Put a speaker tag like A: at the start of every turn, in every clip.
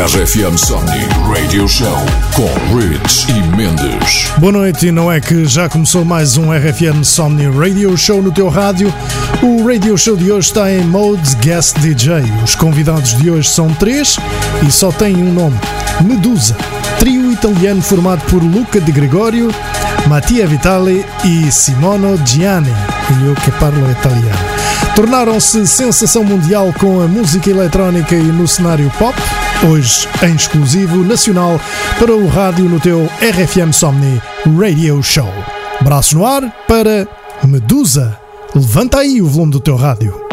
A: RFM Somni Radio Show com Rich e Mendes.
B: Boa noite, e não é que já começou mais um RFM Somni Radio Show no teu rádio? O Radio Show de hoje está em mode Guest DJ. Os convidados de hoje são três e só têm um nome: Medusa. Trio italiano formado por Luca Di Gregorio, Mattia Vitali e Simono Gianni. Eu que parlo italiano. Tornaram-se sensação mundial com a música eletrónica e no cenário pop. Hoje em exclusivo nacional para o rádio no teu RFM Somni Radio Show. Braço no ar para Medusa. Levanta aí o volume do teu rádio.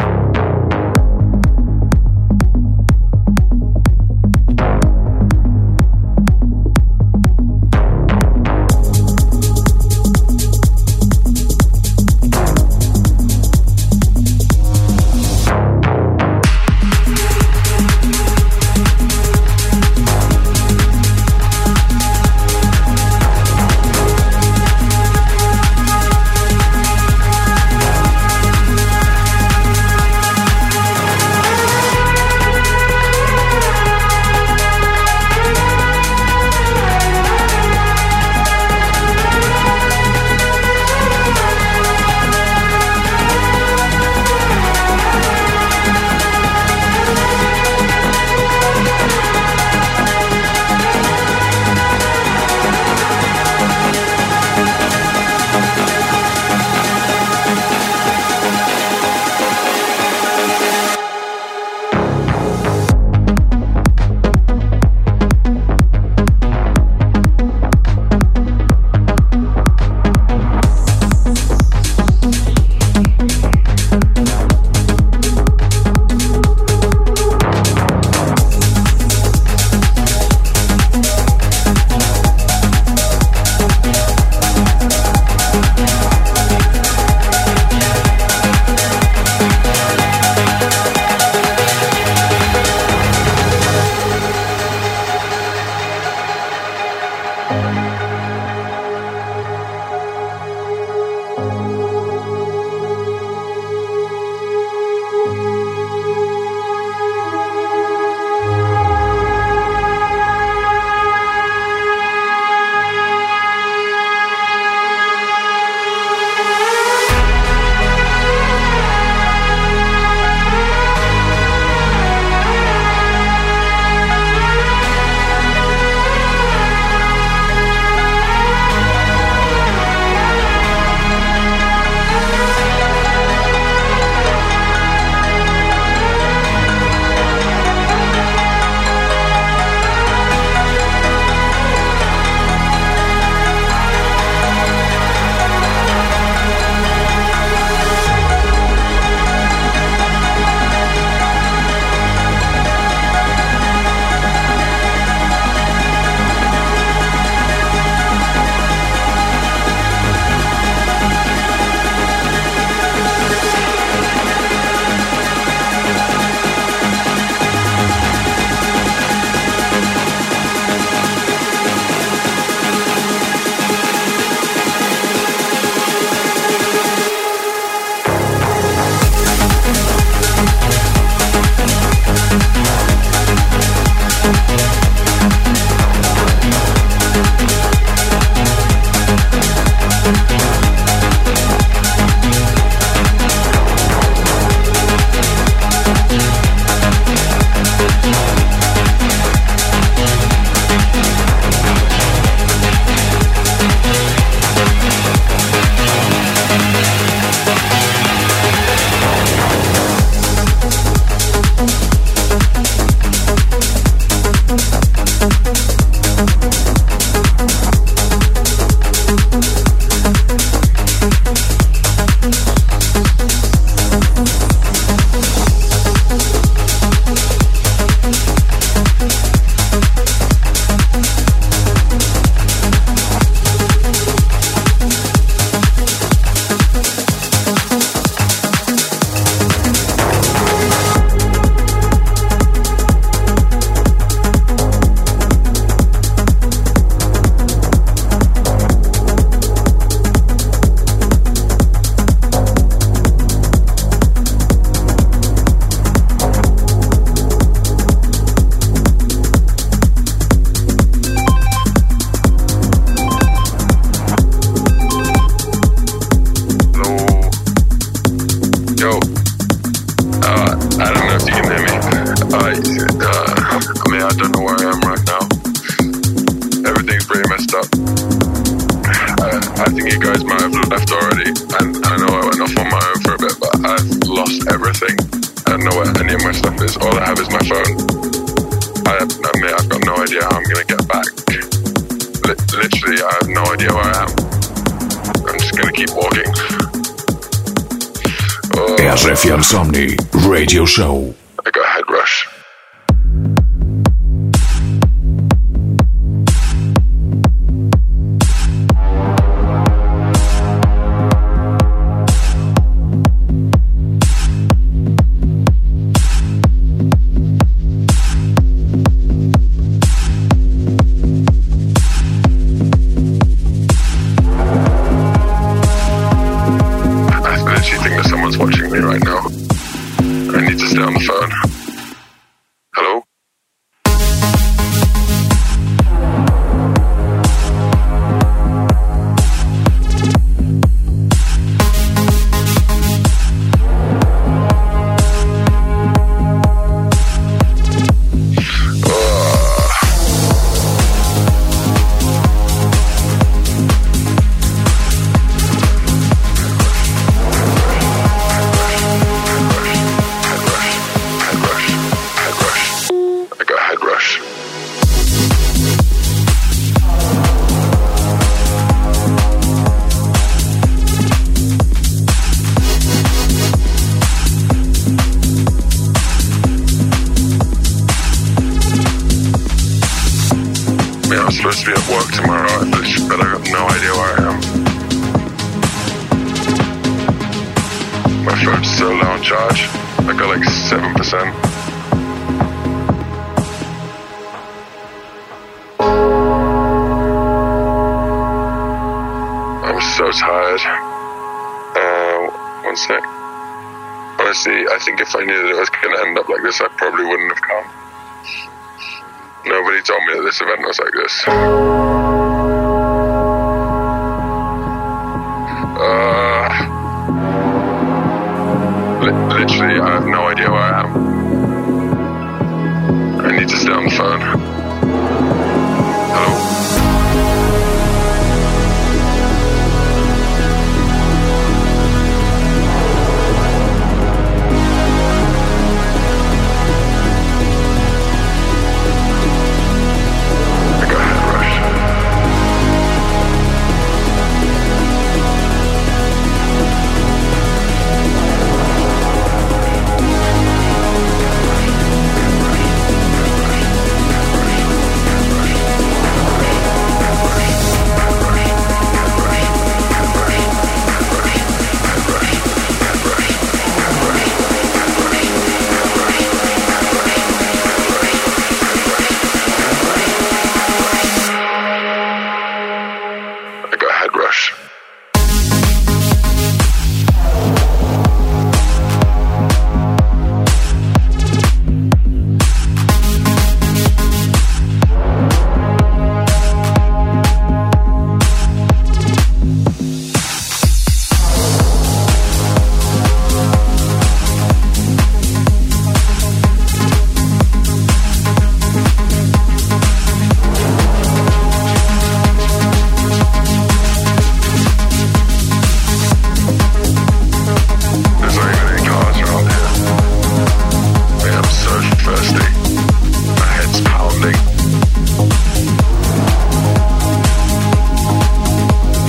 C: Idea where I am. I'm just to keep walking.
A: RFM Somni Radio Show.
C: So tired. Uh, one sec. Honestly, I think if I knew that it was going to end up like this, I probably wouldn't have come. Nobody told me that this event was like this.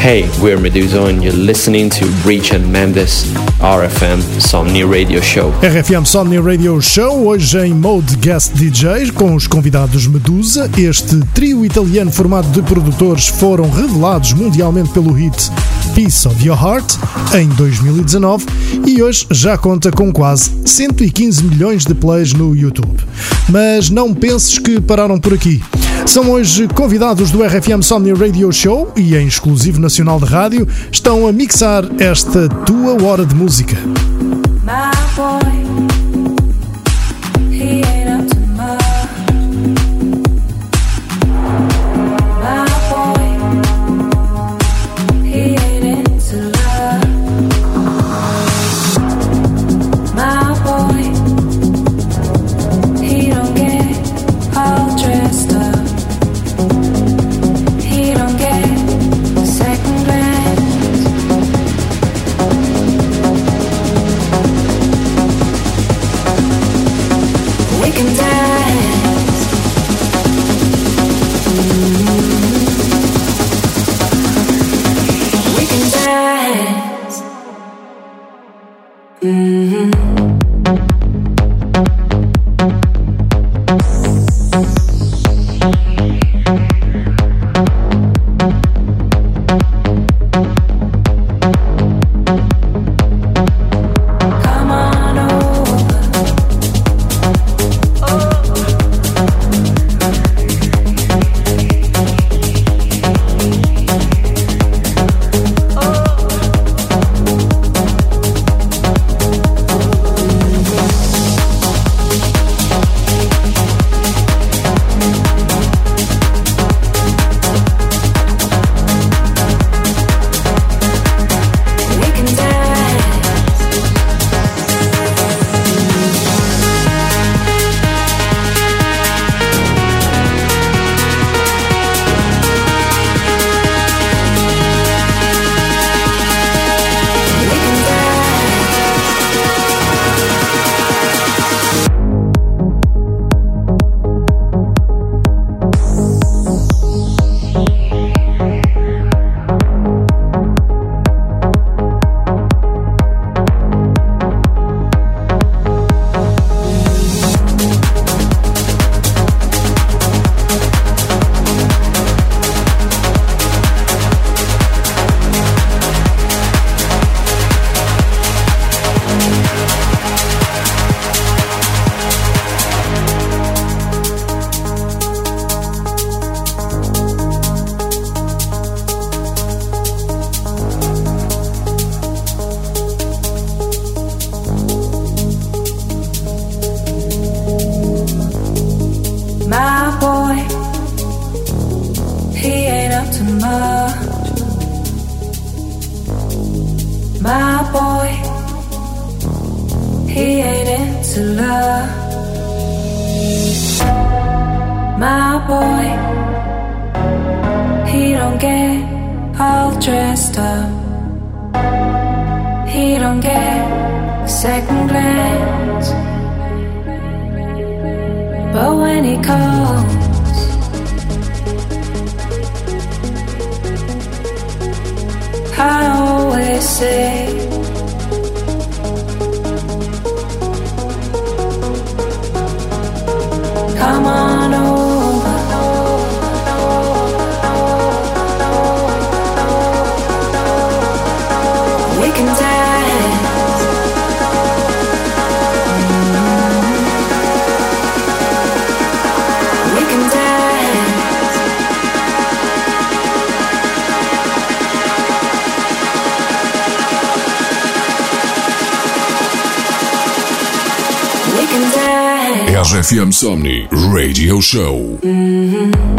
D: Hey, we're Medusa and you're listening to Reach and Mendes RFM Somni Radio Show.
B: RFM Somni Radio Show, hoje em mode guest DJ, com os convidados Medusa. Este trio italiano formado de produtores foram revelados mundialmente pelo hit Piece of Your Heart em 2019 e hoje já conta com quase 115 milhões de plays no YouTube. Mas não penses que pararam por aqui. São hoje convidados do RFM Somni Radio Show e em exclusivo nacional de rádio estão a mixar esta tua hora de música.
E: My boy, My boy, he don't get all dressed up. He don't get second glance. But when he calls, I always say,
A: RFM Somni Radio Show.
E: Come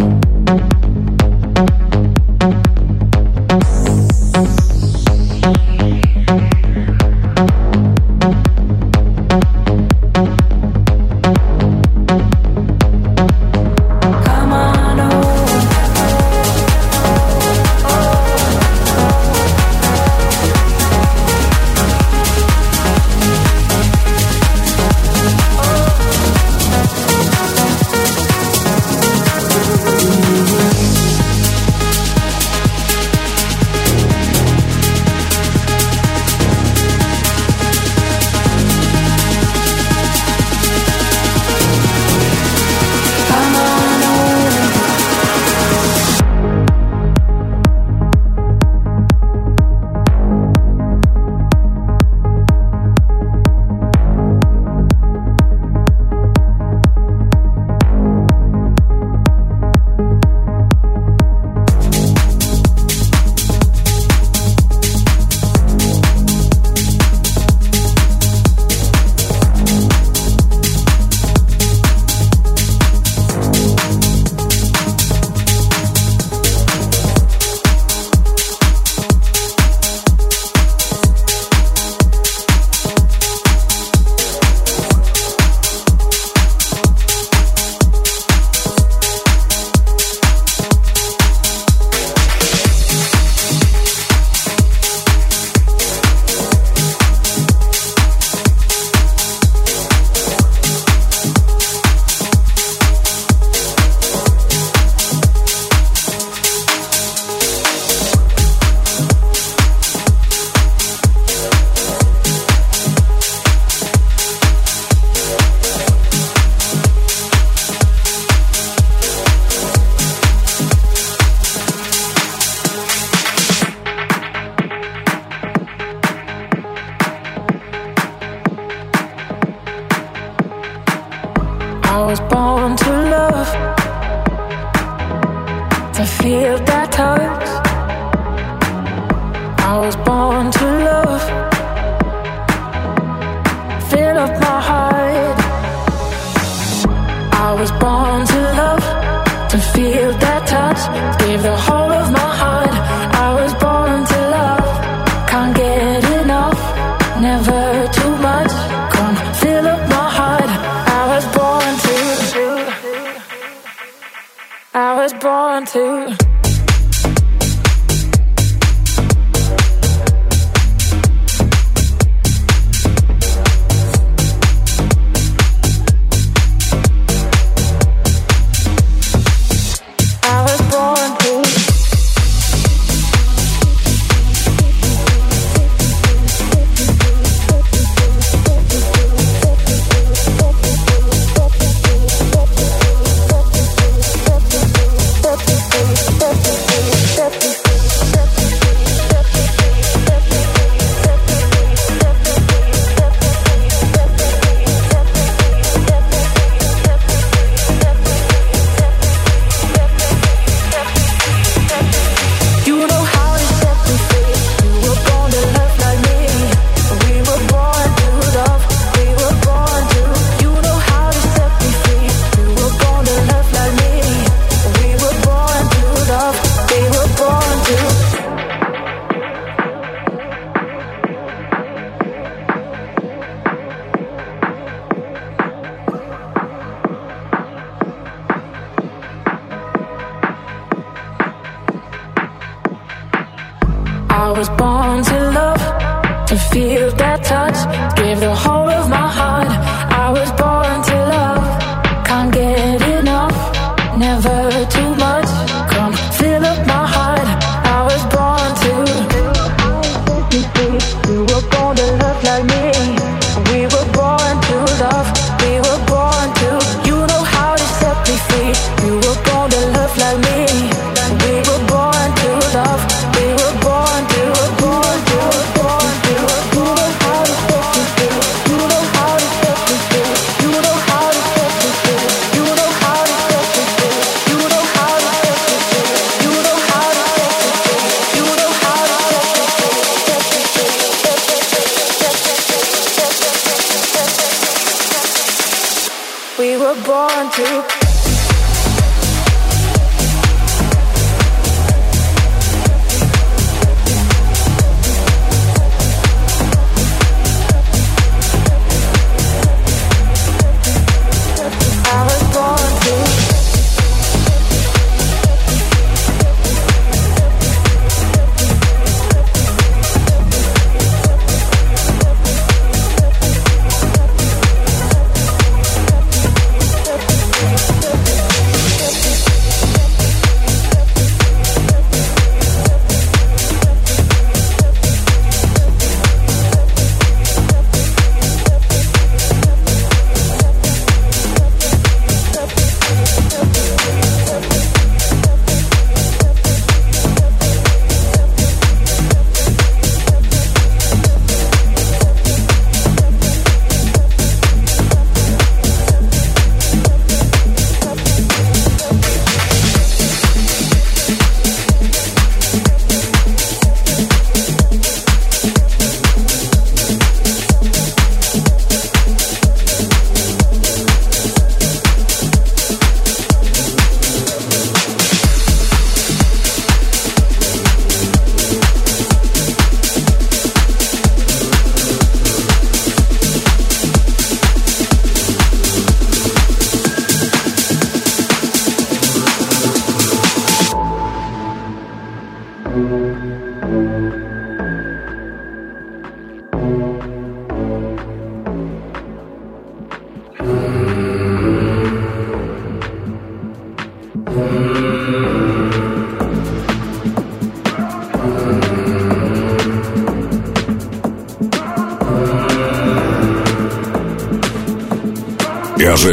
E: too.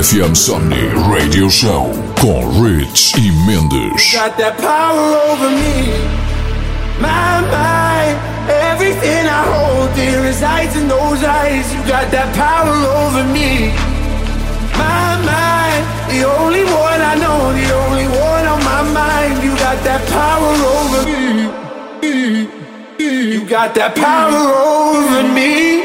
A: fiam Somni Radio Show com Rich e Mendes.
F: Got that power over me, my mind. Everything I hold dear resides in those eyes. You got that power over me, my mind. The only one I know, the only one on my mind. You got that power over me. You got that power over me.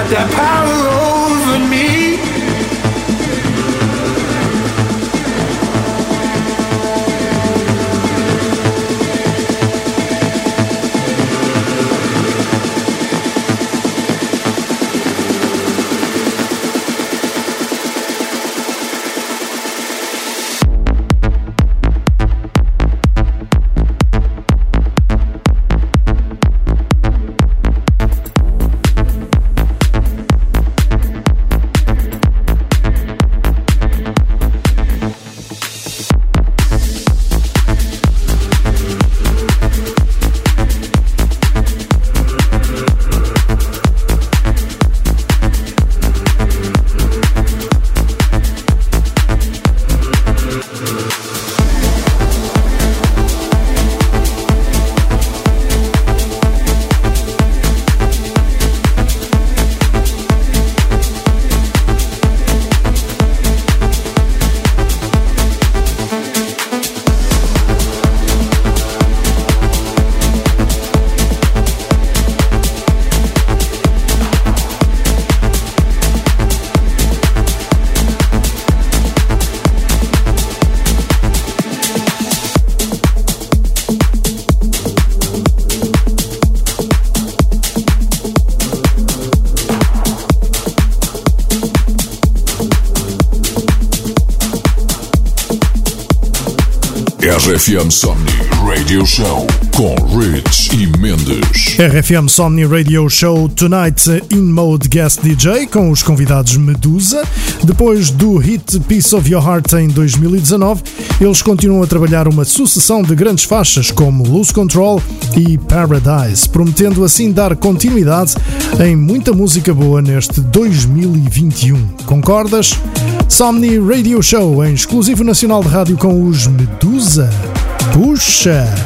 F: got that power oh.
A: RFM Somni Radio Show com Rich e Mendes.
B: RFM Somni Radio Show Tonight in Mode Guest DJ com os convidados Medusa. Depois do hit Piece of Your Heart em 2019, eles continuam a trabalhar uma sucessão de grandes faixas como Lose Control e Paradise, prometendo assim dar continuidade em muita música boa neste 2021. Concordas? Somni Radio Show, em exclusivo nacional de rádio com os Medusa. Push it.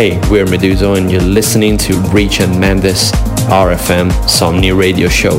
F: Hey, we're Meduza and you're listening to Rich and Mendes RFM Somnii Radio Show.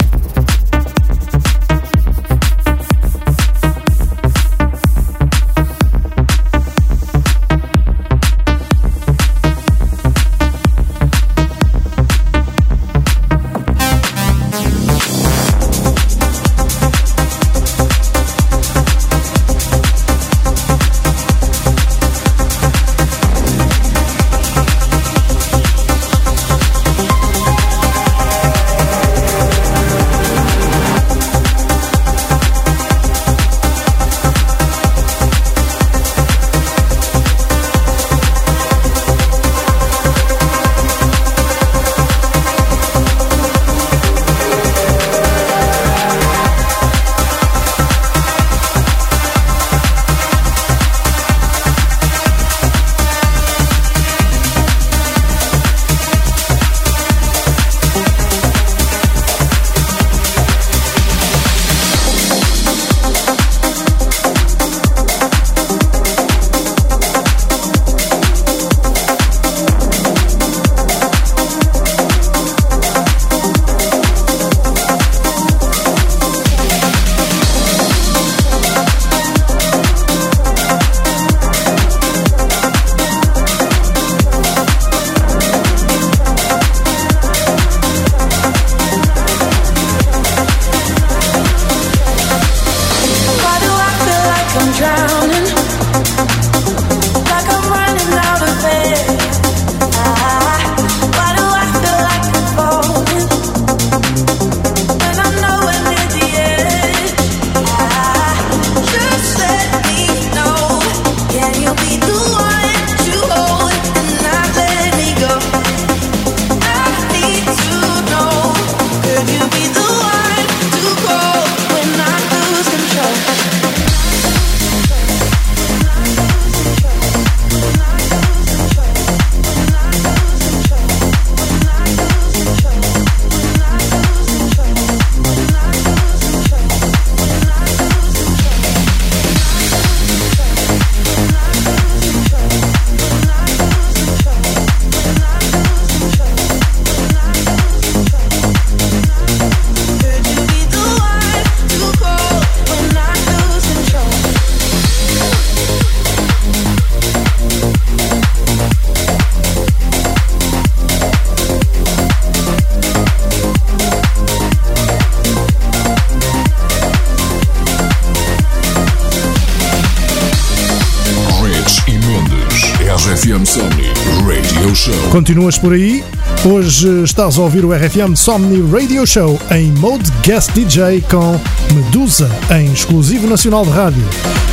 B: Continuas por aí? Hoje estás a ouvir o RFM Somni Radio Show em mode guest DJ com Medusa em exclusivo nacional de rádio.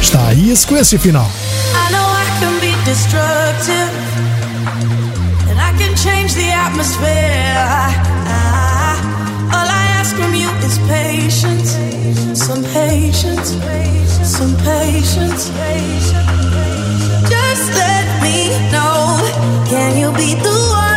B: Está aí a sequência final.
E: I know I can be destructive, and I can change the atmosphere. All I ask from you is patience, some patience, some patience. Just let me know, can you be the one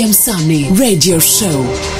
F: ouvir o Radio Show.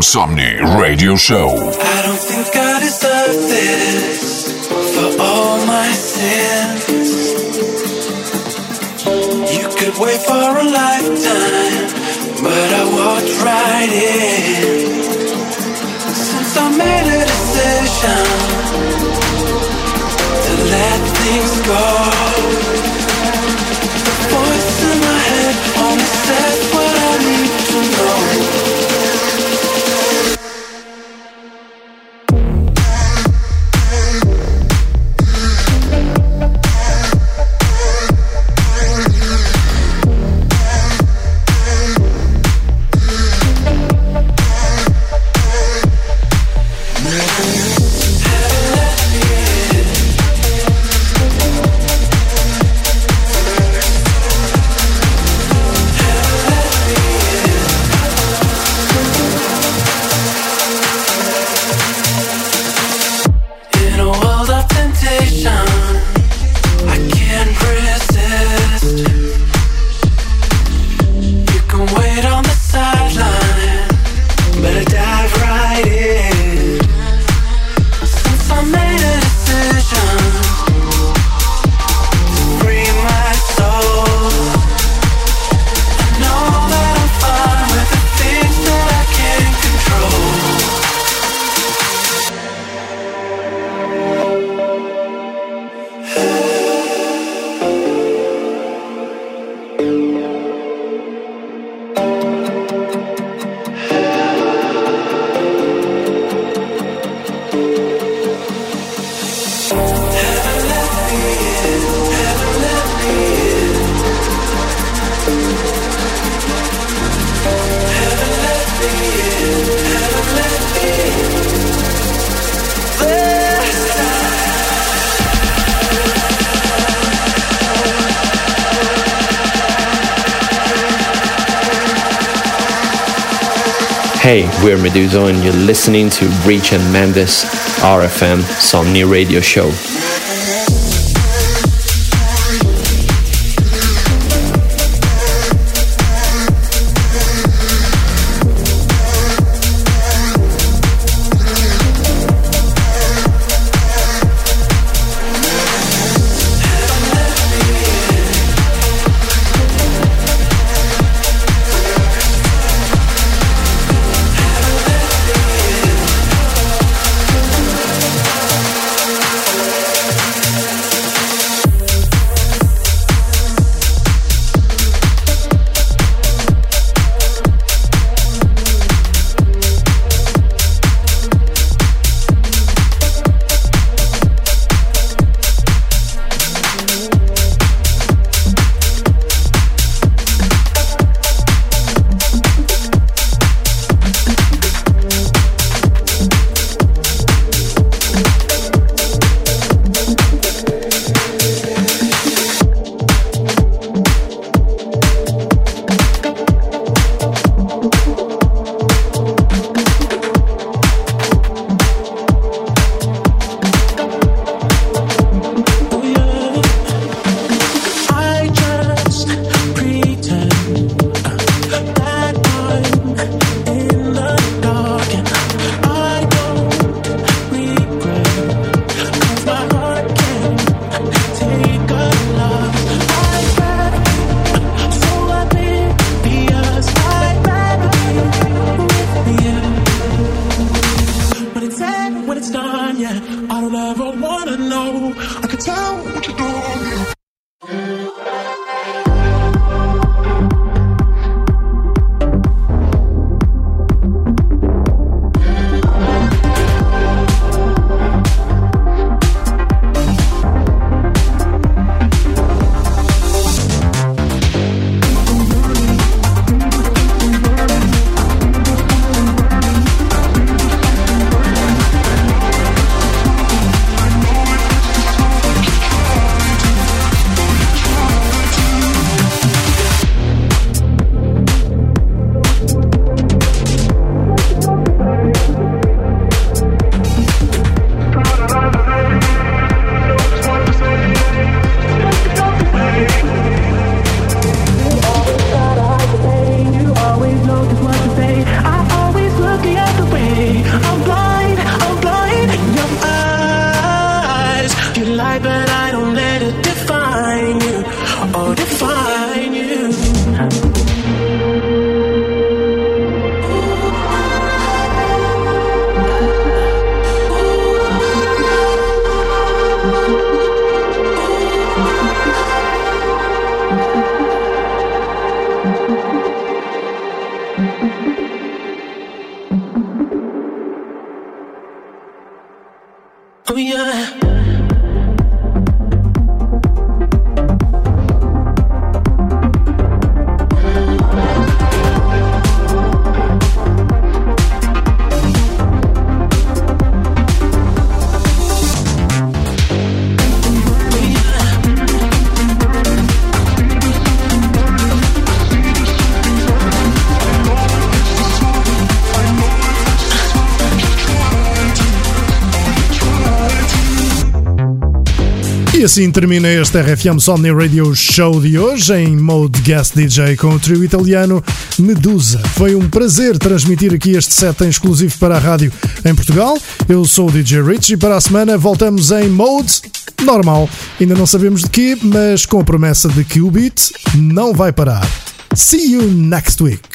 A: RFM Somnii Radio Show.
G: I don't think I deserve this for all my sins. You could wait for a lifetime, but I walked right in. Since I made a decision to let things go,
H: we're Meduza and you're listening to Rich and Mendes RFM Somnii Radio Show.
B: E assim termina este RFM Somni Radio Show de hoje em Mode Guest DJ com o trio italiano Medusa. Foi um prazer transmitir aqui este set em exclusivo para a rádio em Portugal. Eu sou o DJ Rich e para a semana voltamos em Mode normal. Ainda não sabemos de quê, mas com a promessa de que o beat não vai parar. See you next week.